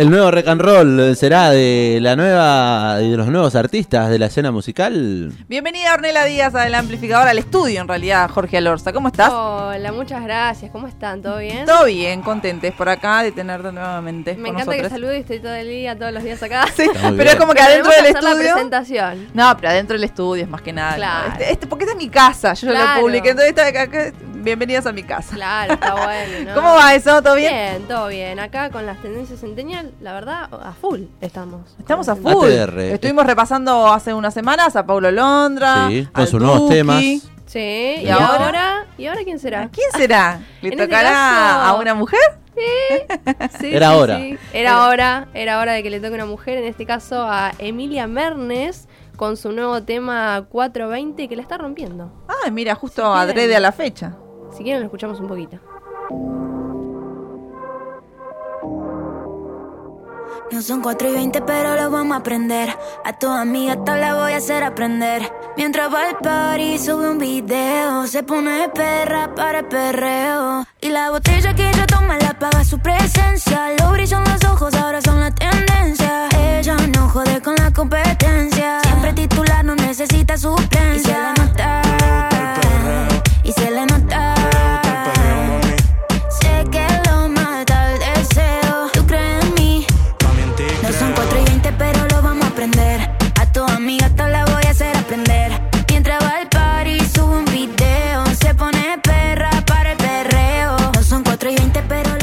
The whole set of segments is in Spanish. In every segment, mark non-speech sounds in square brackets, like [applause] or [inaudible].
el nuevo rock and roll será de la nueva de los nuevos artistas de la escena musical. Bienvenida Ornela Díaz al amplificador, al estudio en realidad, Jorge Alorza. ¿Cómo estás? Hola, muchas gracias. ¿Cómo están? ¿Todo bien? Todo bien, contentes por acá de tenerte nuevamente. Me encanta que nosotros. salude y estoy todo el día, todos los días acá. [laughs] Sí, pero es como que Pero adentro del hacer la estudio. presentación. No, pero adentro del estudio es más que nada. Claro. Este- este- porque esta es mi casa, yo ya lo Claro. publiqué. Entonces, esta- acá- bienvenidas a mi casa. Claro, está [laughs] bueno. ¿no? ¿Cómo va eso? ¿Todo bien? Bien, todo bien. Acá con las tendencias centennial, la verdad, a full estamos. Estamos a full. ATR. Estuvimos repasando hace unas semanas a Paulo Londra. Sí, con sus nuevos temas. Sí, y, ¿Y ahora? ahora? ¿Y ahora quién será? ¿A quién será? [laughs] ¿Le este tocará caso- a una mujer? [laughs] Sí, Era sí, hora. sí. Era hora, era hora de que le toque una mujer, en este caso a Emilia Mernes, con su nuevo tema 420 que la está rompiendo. Ah, mira, justo adrede a la fecha. Si quieren lo escuchamos un poquito. No son 4 y 20, pero lo vamos a aprender. A tu amiga hasta la voy a hacer aprender. Mientras va al party, sube un video. Se pone perra para el perreo. Y la botella que ella toma la paga su presencia. Lo brillan los ojos, ahora son la tendencia. Ella no jode con la competencia. Siempre titular, no necesita suplencia.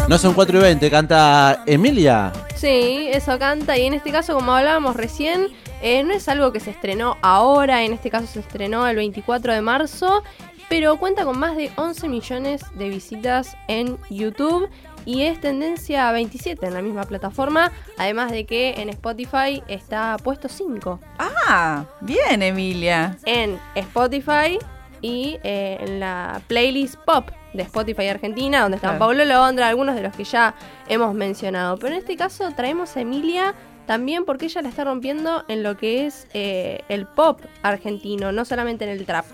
No son 4 y 20, canta Emilia. Sí, eso canta y en este caso, como hablábamos recién, eh, no es algo que se estrenó ahora, en este caso se estrenó el 24 de marzo, pero cuenta con más de 11 millones de visitas en YouTube y es tendencia 27 en la misma plataforma, además de que en Spotify está puesto 5 Ah, bien, Emilia. en Spotify y eh, en la playlist pop de Spotify Argentina, donde están Claro. Pablo Londra, algunos de los que ya hemos mencionado. Pero en este caso traemos a Emilia también porque ella la está rompiendo en lo que es eh, el pop argentino, no solamente en el trap.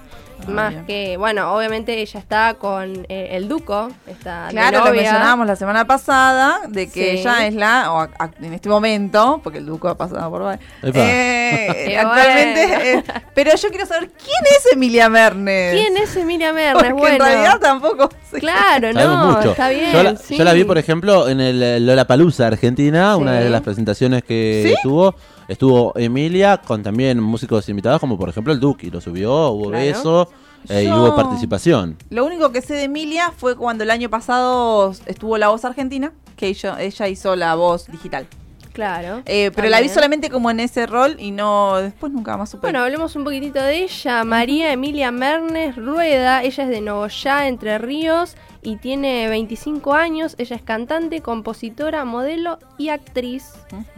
Ah, Más bien. que, bueno, obviamente ella está con eh, el Duco, está de Claro, lo mencionábamos la semana pasada, de que Sí. ella es la, o a- a- en este momento, porque el Duco ha pasado por eh, [laughs] actualmente, bueno. eh, pero yo quiero saber quién es Emilia Mernes. ¿Quién es Emilia Mernes? Porque Bueno, en realidad tampoco sé. claro, no, mucho. está bien. Yo la, sí. yo la vi, por ejemplo, en el Lola Palusa Argentina, una de las presentaciones que ¿Sí? tuvo. Estuvo Emilia con también músicos invitados, como por ejemplo el Duki. Lo subió, hubo Claro. beso eh, y hubo participación. Lo único que sé de Emilia fue cuando el año pasado estuvo la voz argentina, que ella, ella hizo la voz digital. Claro. Eh, pero la vi solamente como en ese rol y no después nunca más supe. Bueno, hablemos un poquitito de ella. María Emilia Mernes Rueda, ella es de Nogoyá, Entre Ríos, y tiene 25 años. Ella es cantante, compositora, modelo y actriz,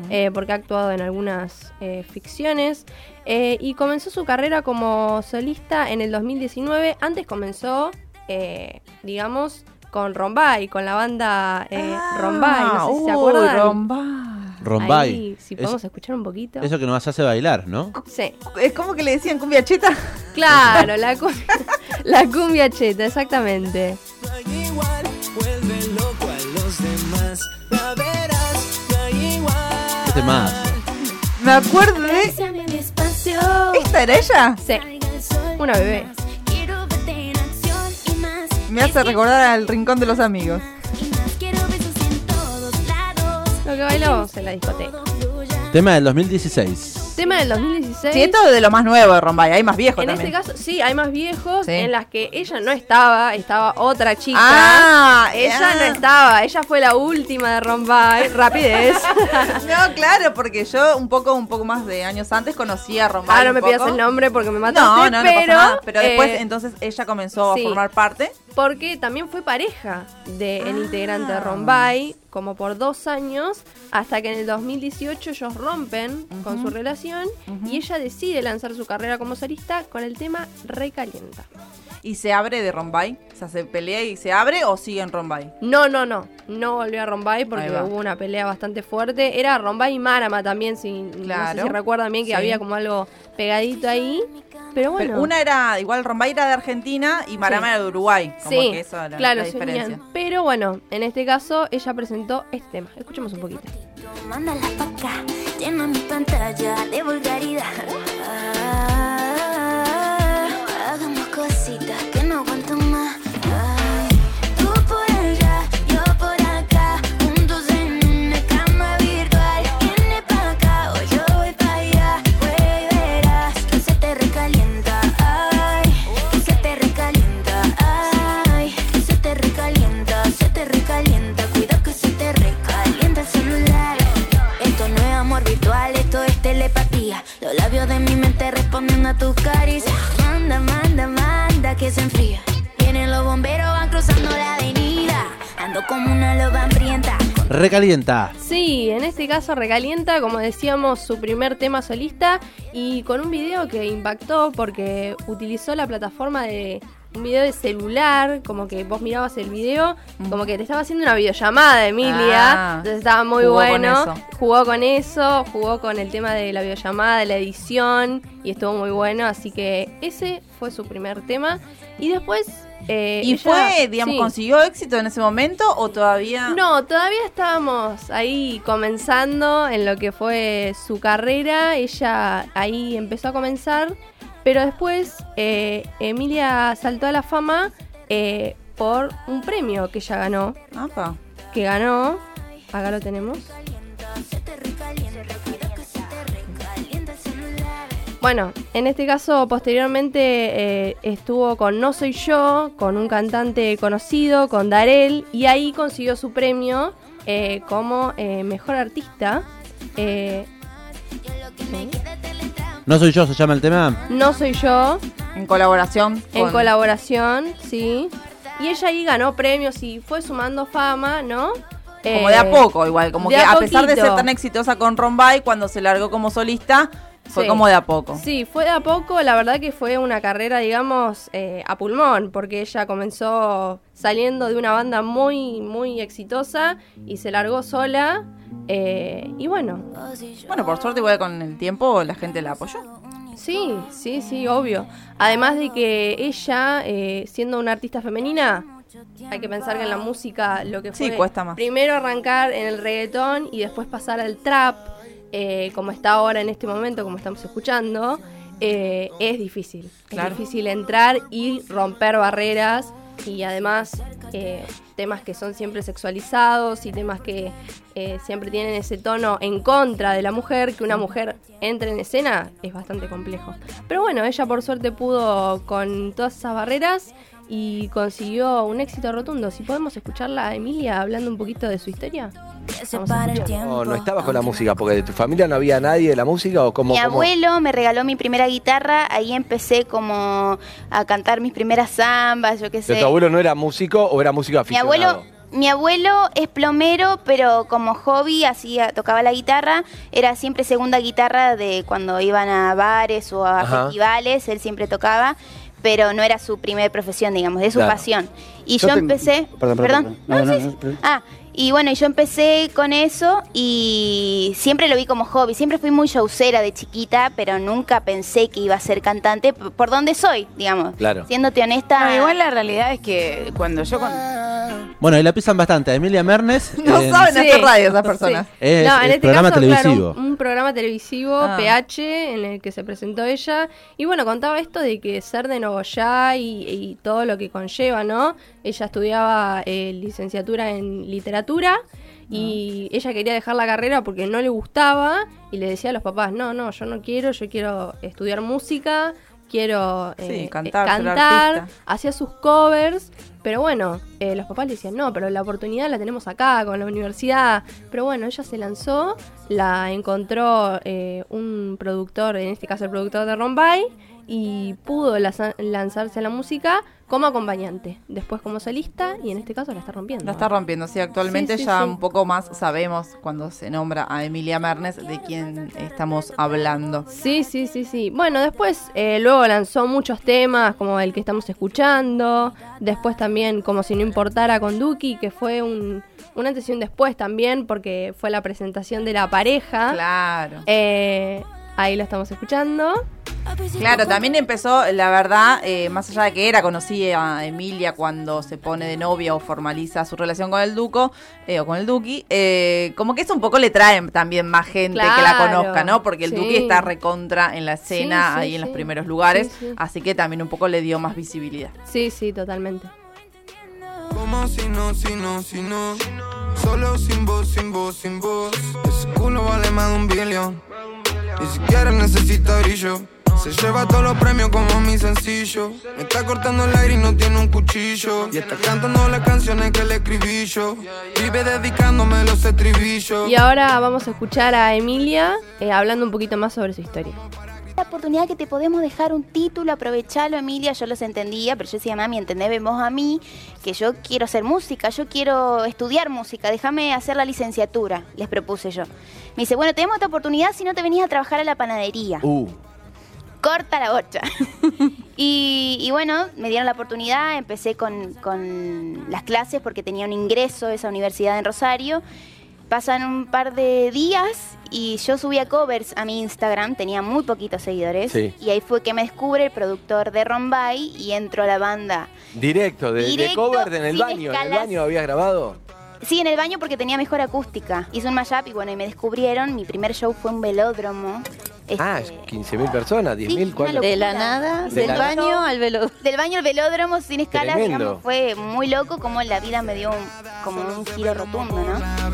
eh, porque ha actuado en algunas eh, ficciones. Eh, y comenzó su carrera como solista en el 2019. Antes comenzó, eh, digamos, con Rombay, con la banda Ah, Rombay. No sé si se acuerdan. Rombay. Rombay. Ahí, si Es- podemos escuchar un poquito. eso que nos hace bailar, ¿no? Sí. Es como que le decían cumbia cheta. Claro, la, cu- [laughs] la cumbia cheta, exactamente. Este más. Me acuerdo de. ¿Esta era ella? Sí, una bebé. Me hace recordar al rincón de los amigos. Que bailamos en la discoteca. Tema del 2016. Tema del 2016. Sí, esto es de lo más nuevo de Rombay, hay más viejo en también. este caso, sí, hay más viejos Sí. en las que ella no estaba, estaba otra chica. Ah, ella ah. no estaba, ella fue la última de Rombay. [laughs] Rapidez. [laughs] No, claro, porque yo un poco, un poco más de años antes conocía a Rombay. ah, no me pidas el nombre porque me mataste. No, no, no pero, pasa nada. Pero después, eh, entonces, ella comenzó sí. a formar parte. Porque también fue pareja del Ah. integrante de Rombay, como por dos años, hasta que en el 2018 ellos rompen con su relación y ella decide lanzar su carrera como solista con el tema Recalienta. Y se abre de Rombay. O sea, se pelea y se abre o sigue en Rombay. No, no, no, no volvió a Rombay porque hubo una pelea bastante fuerte. Era Rombay y Marama también, si, no sé Claro. si recuerdan bien que Sí. había como algo pegadito ahí. Pero bueno. Pero una era, igual Rombay era de Argentina y Marama Sí. era de Uruguay. Como sí, que eso era claro, la diferencia. Pero bueno, en este caso ella presentó este tema. Escuchemos un poquito. mándala pa' acá. Llena mi pantalla de vulgaridad. Los bomberos, van cruzando la avenida. Ando como una loba hambrienta. Recalienta. Sí, en este caso recalienta, como decíamos, su primer tema solista y con un video que impactó porque utilizó la plataforma de un video de celular, como que vos mirabas el video, como que te estaba haciendo una videollamada, Emilia. Ah, entonces estaba muy jugó con bueno. eso. Jugó con eso, jugó con el tema de la videollamada, de la edición y estuvo muy bueno. Así que ese fue su primer tema. Y después. Eh, ¿Y ella- fue, digamos, sí. consiguió éxito en ese momento o todavía? No, todavía estábamos ahí comenzando en lo que fue su carrera. Ella ahí empezó a comenzar, pero después eh, Emilia saltó a la fama eh, por un premio que ella ganó. Apa. Que ganó, acá lo tenemos. Bueno, en este caso posteriormente eh, estuvo con No Soy Yo, con un cantante conocido, con Darel, y ahí consiguió su premio eh, como eh, mejor artista. Eh. No soy yo, se llama el tema. No Soy Yo, En colaboración. en colaboración, sí. Y ella ahí ganó premios y fue sumando fama, ¿no? Como Eh, de a poco, igual. Como que a a, pesar de ser tan exitosa con Rombay, cuando se largó como solista, fue Sí. como de a poco. Sí, fue de a poco, la verdad que fue una carrera, digamos, eh, a pulmón, porque ella comenzó saliendo de una banda muy, muy exitosa y se largó sola. eh, y bueno, Bueno, por suerte, igual con el tiempo la gente la apoyó. sí, sí, sí, obvio. Además de que ella, eh, siendo una artista femenina, hay que pensar que en la música lo que Sí, fue cuesta más. primero arrancar en el reggaetón y después pasar al trap, eh, como está ahora en este momento, como estamos escuchando, eh, es difícil. Claro. Es difícil entrar y romper barreras y además eh, temas que son siempre sexualizados y temas que eh, siempre tienen ese tono en contra de la mujer, que una mujer entre en escena es bastante complejo. Pero bueno, ella por suerte pudo con todas esas barreras y consiguió un éxito rotundo. Si podemos escucharla a Emilia hablando un poquito de su historia. Escuchar. tiempo. No, no estabas con la música, porque de tu familia no había nadie de la música o cómo. Mi cómo? abuelo me regaló mi primera guitarra, ahí empecé como a cantar mis primeras zambas, yo qué sé. ¿Pero tu abuelo no era músico o era músico Mi aficionado? abuelo, mi abuelo es plomero, pero como hobby hacía, tocaba la guitarra, era siempre segunda guitarra de cuando iban a bares o a Ajá. festivales, él siempre tocaba, pero no era su primer profesión, digamos, de su Claro. pasión. Y Yo yo, tengo- empecé, perdón, perdón. No, no, sí. Ah, y bueno, y yo empecé con eso y siempre lo vi como hobby. Siempre fui muy showcera de chiquita, pero nunca pensé que iba a ser cantante. Por donde soy, digamos. Claro. Siéndote honesta. No, igual la realidad es que cuando yo con... Bueno, y la pisan bastante. Emilia Mernes. [laughs] No en- saben Sí. hacer radio esas personas. Es, no, en es este programa caso, televisivo. claro, un, un programa televisivo, Ah. PH, en el que se presentó ella. Y bueno, contaba esto de que ser de Nogoyá y, y todo lo que conlleva, ¿no? Ella estudiaba eh, licenciatura en literatura y ella quería dejar la carrera porque no le gustaba y le decía a los papás, no, no, yo no quiero, yo quiero estudiar música, quiero Sí, eh, cantar, eh, cantar, hacía sus covers, pero bueno, eh, los papás le decían, no, pero la oportunidad la tenemos acá, con la universidad. Pero bueno, ella se lanzó, la encontró eh, un productor, en este caso el productor de Rombay, y pudo lanzarse a la música como acompañante, después como solista, y en este caso la está rompiendo. La está rompiendo, sí, actualmente Sí, sí, ya sí. un poco más sabemos cuando se nombra a Emilia Mernes de quién estamos hablando. Sí, sí, sí, sí. Bueno, después eh, luego lanzó muchos temas como el que estamos escuchando. Después también como si no importara con Duki, que fue un, un antes y un después también porque fue la presentación de la pareja. Claro. Eh, ahí lo estamos escuchando. Claro, también empezó, la verdad, eh, más allá de que era conocida Emilia cuando se pone de novia o formaliza su relación con el Duco eh, o con el Duki, eh, como que eso un poco le trae también más gente que la conozca, ¿no? Porque el sí. Duki está recontra en la escena, Sí, sí, ahí en los primeros lugares, Sí, sí. así que también un poco le dio más visibilidad. Sí, sí, totalmente. Como si no, si no, si no. Solo sin voz, sin voz, sin voz. Ese culo vale más de un billón. Ni siquiera necesita brillo. Se lleva todos los premios como mi sencillo. Me está cortando el aire y no tiene un cuchillo. Y está cantando las canciones que le escribí yo. Vive dedicándome los estribillos. Y ahora vamos a escuchar a Emilia eh, hablando un poquito más sobre su historia. La oportunidad que te podemos dejar un título, aprovechalo, Emilia. Yo los entendía, pero yo decía, mami, entendés vos a mí que yo quiero hacer música, yo quiero estudiar música, déjame hacer la licenciatura, les propuse yo. Me dice, bueno, tenemos esta oportunidad si no te venís a trabajar a la panadería. Uh, corta la bocha. [laughs] y, y bueno, me dieron la oportunidad, empecé con, con las clases porque tenía un ingreso a esa universidad en Rosario. Pasan un par de días y yo subía covers a mi Instagram, tenía muy poquitos seguidores. Sí. Y ahí fue que me descubre el productor de Rombay y entro a la banda. directo, de, de Directo, cover en el baño. ¿En el baño habías grabado? Sí, en el baño porque tenía mejor acústica. Hice un mashup y bueno, y me descubrieron. Mi primer show fue un velódromo. Ah, Este, 15.000 personas, 10.000, una ¿cuánto? De la nada, De del la baño nada. al velo. Del baño al velódromo sin escalas, Tremendo. digamos, fue muy loco como la vida me dio un- como un giro rotundo, ¿no?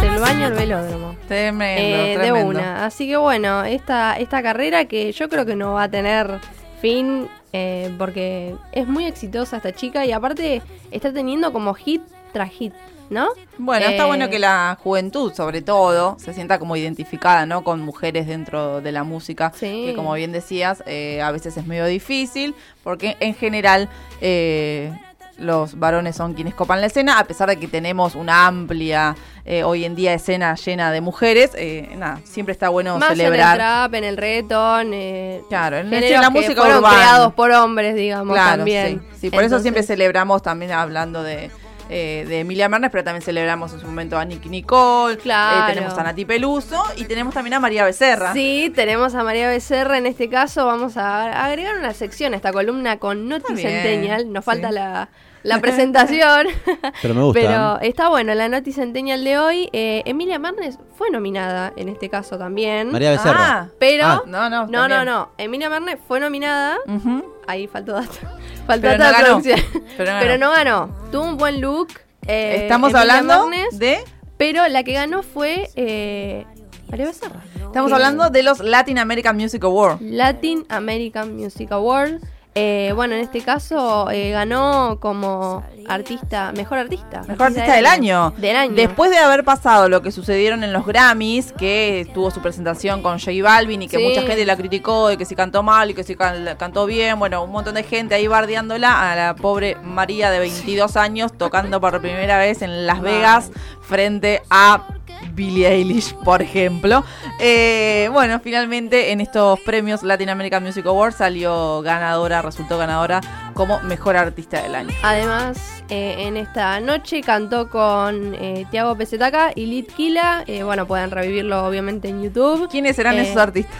Del baño al velódromo. Tremendo, Eh, de una. Así que bueno, esta, esta carrera que yo creo que no va a tener fin eh, porque es muy exitosa esta chica y aparte está teniendo como hit tras hit, ¿no? Bueno, está Eh, bueno que la juventud, sobre todo, se sienta como identificada, ¿no? Con mujeres dentro de la música, Sí. que como bien decías, eh, a veces es medio difícil, porque en general eh, los varones son quienes copan la escena, a pesar de que tenemos una amplia, eh, hoy en día, escena llena de mujeres, eh, nada, siempre está bueno Más en el celebrar. trap, en el reggaeton, eh, Claro, en la que música fueron urbana. creados por hombres, digamos, Claro, también. sí. Sí, por eso siempre celebramos también hablando de, eh, de Emilia Mernes, pero también celebramos en su momento a Nicky Nicole, Claro. eh, tenemos a Nati Peluso y tenemos también a María Becerra. Sí, tenemos a María Becerra en este caso. Vamos a agregar una sección a esta columna con Noti Centennial. Nos falta sí. la, la presentación. [laughs] Pero me gusta. Pero está bueno, la Noti Centennial de hoy. eh, Emilia Marnes fue nominada en este caso también. María Becerra. Ah, Pero. Ah. no, no, No, no, también. no. Emilia Marnes fue nominada. Ujú. Ahí faltó dato. [laughs] Faltó Pero dato no ganó. Pero no Pero ganó. no ganó. Tuvo un buen look. eh, Estamos hablando de. Pero la que ganó fue eh, María Becerra. Estamos hablando de los Latin American Music Awards. Latin American Music Award. Eh, bueno, en este caso eh, ganó como artista, mejor artista. Mejor artista del año. Del año. Después de haber pasado lo que sucedieron en los Grammys, que tuvo su presentación con J Balvin y que Sí. mucha gente la criticó y que si cantó mal y que si can- cantó bien, bueno, un montón de gente ahí bardeándola a la pobre María de 22 años tocando por primera vez en Las Vegas frente a Billie Eilish, por ejemplo. Eh, bueno, finalmente en estos premios Latin American Music Awards salió ganadora, resultó ganadora como mejor artista del año. Además, eh, en esta noche cantó con eh, Tiago PZK y Litkila. Eh, bueno, pueden revivirlo obviamente en YouTube. ¿Quiénes serán esos artistas?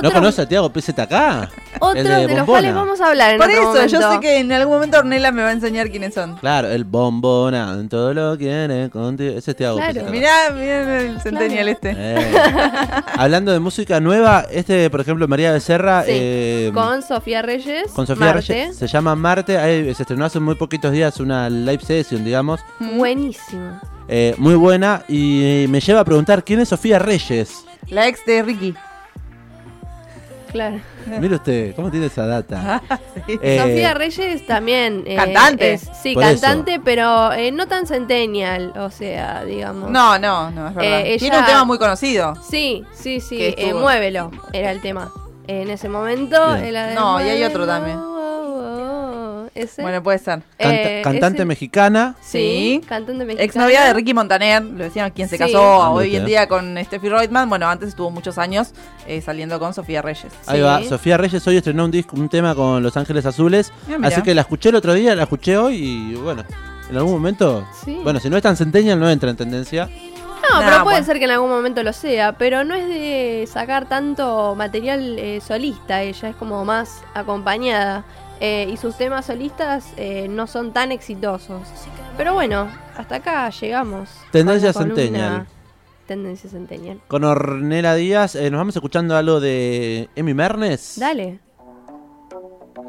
¿No conoce a Tiago PZK? otros El de, de los cuales vamos a hablar en Por otro eso, yo sé que en algún momento Ornella me va a enseñar quiénes son. Claro, el bombona, en todo lo quiere contigo. Ese es Tiago Claro. PZK. Mirá, mirá el Centennial este. Eh. Hablando de música nueva, este, por ejemplo, María Becerra, Sí, eh, con Sofía Reyes. con Sofía Marte. Reyes, se llama Marte. Ahí se estrenó hace muy poquitos días una live session, digamos, Buenísimo. eh, muy buena. Y me lleva a preguntar quién es Sofía Reyes. La ex de Ricky. Claro. Mire usted, ¿cómo tiene esa data? Eh, Sofía Reyes también. eh, Cantante. es- sí, Por cantante, pero eh, no tan centennial. O sea, digamos. No, no, no, es verdad. Eh, Tiene un tema muy conocido. Sí, sí, sí. Eh, muévelo. Era el tema. En ese momento. Bien. era de No, y hay otro también. Ese. Bueno, puede ser. canta- eh, cantante ese- mexicana. Sí, cantante mexicana. Ex novia de Ricky Montaner, lo decían quien se Sí. casó Ah, hoy en día con Steffi Reutemann. Bueno, antes estuvo muchos años eh, saliendo con Sofía Reyes. Ahí Sí. va, Sofía Reyes hoy estrenó un disco, un tema con Los Ángeles Azules. Ah, así que la escuché el otro día, la escuché hoy y bueno, en algún momento. Sí. Bueno, si no es tan centennial, no entra en tendencia. No, Nah, pero puede bueno. ser que en algún momento lo sea, pero no es de sacar tanto material eh, solista, ella es como más acompañada. Eh, y sus temas solistas eh, no son tan exitosos. Pero bueno, hasta acá llegamos. Tendencia Centennial. Tendencia Centennial. Con Ornella Díaz, eh, nos vamos escuchando algo de Emi Mernes. Dale,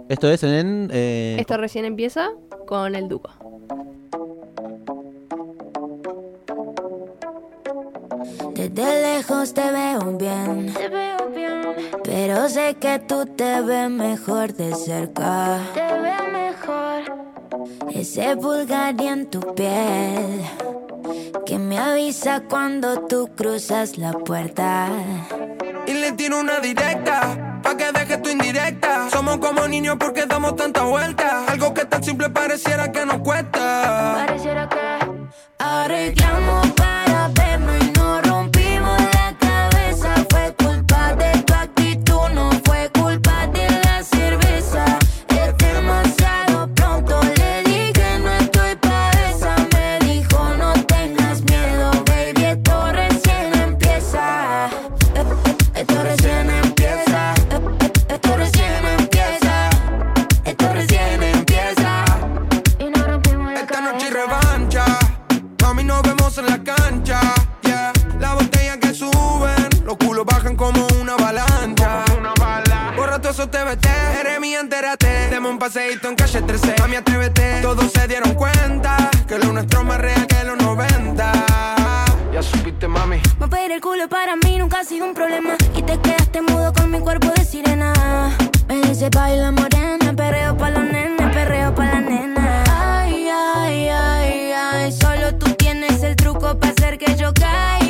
Esto es en. esto recién empieza con el Duco. Desde lejos te veo bien. Pero sé que tú te ves mejor de cerca. Te veo mejor. Ese pulgar en tu piel. Que me avisa cuando tú cruzas la puerta. Y le tiro una directa, pa' que deje tu indirecta. Somos como niños porque damos tanta vuelta. Algo que tan simple pareciera que nos cuesta. Pareciera que arreglamos entérate. Deme un paseíto en calle 13. Mami, atrévete. Todos se dieron cuenta que lo nuestro es más real que los 90. Ya supiste, mami. Mover el culo para mí nunca ha sido un problema. Y te quedaste mudo con mi cuerpo de sirena. Me dice baila morena, perreo pa' la nena, perreo pa' la nena. Ay, ay, ay, ay, solo tú tienes el truco para hacer que yo caiga.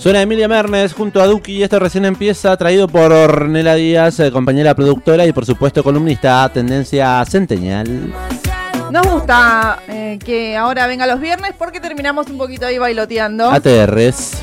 Suena Emilia Mernes junto a Duki y esto recién empieza, traído por Ornella Díaz, eh, compañera productora y por supuesto columnista Tendencia Centennial. Nos gusta eh, que ahora venga los viernes porque terminamos un poquito ahí bailoteando. ATRs.